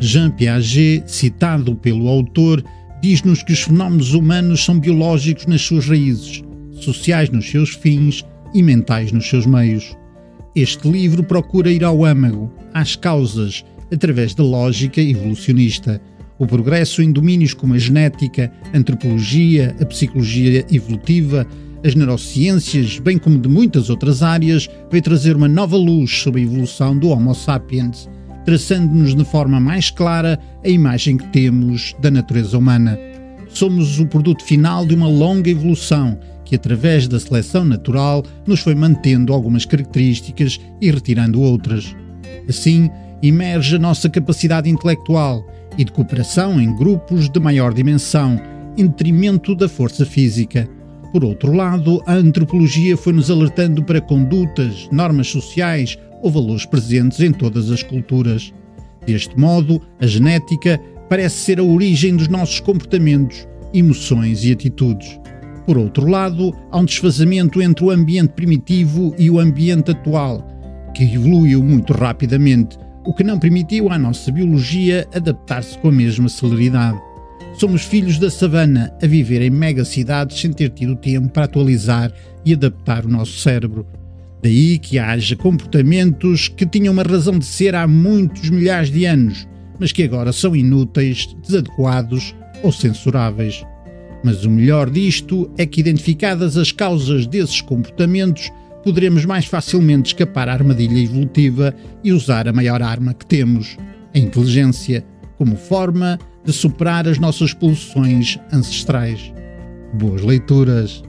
Jean Piaget, citado pelo autor, diz-nos que os fenómenos humanos são biológicos nas suas raízes, sociais nos seus fins e mentais nos seus meios. Este livro procura ir ao âmago, às causas, através da lógica evolucionista. O progresso em domínios como a genética, a antropologia, a psicologia evolutiva, as neurociências, bem como de muitas outras áreas, veio trazer uma nova luz sobre a evolução do Homo sapiens, traçando-nos de forma mais clara a imagem que temos da natureza humana. Somos o produto final de uma longa evolução que, através da seleção natural, nos foi mantendo algumas características e retirando outras. Assim, emerge a nossa capacidade intelectual e de cooperação em grupos de maior dimensão, em detrimento da força física. Por outro lado, a antropologia foi-nos alertando para condutas, normas sociais ou valores presentes em todas as culturas. Deste modo, a genética parece ser a origem dos nossos comportamentos, emoções e atitudes. Por outro lado, há um desfazamento entre o ambiente primitivo e o ambiente atual, que evoluiu muito rapidamente, o que não permitiu à nossa biologia adaptar-se com a mesma celeridade. Somos filhos da savana a viver em megacidades sem ter tido tempo para atualizar e adaptar o nosso cérebro. Daí que haja comportamentos que tinham uma razão de ser há muitos milhares de anos, mas que agora são inúteis, desadequados ou censuráveis. Mas o melhor disto é que, identificadas as causas desses comportamentos, poderemos mais facilmente escapar à armadilha evolutiva e usar a maior arma que temos, a inteligência, como forma de superar as nossas pulsões ancestrais. Boas leituras!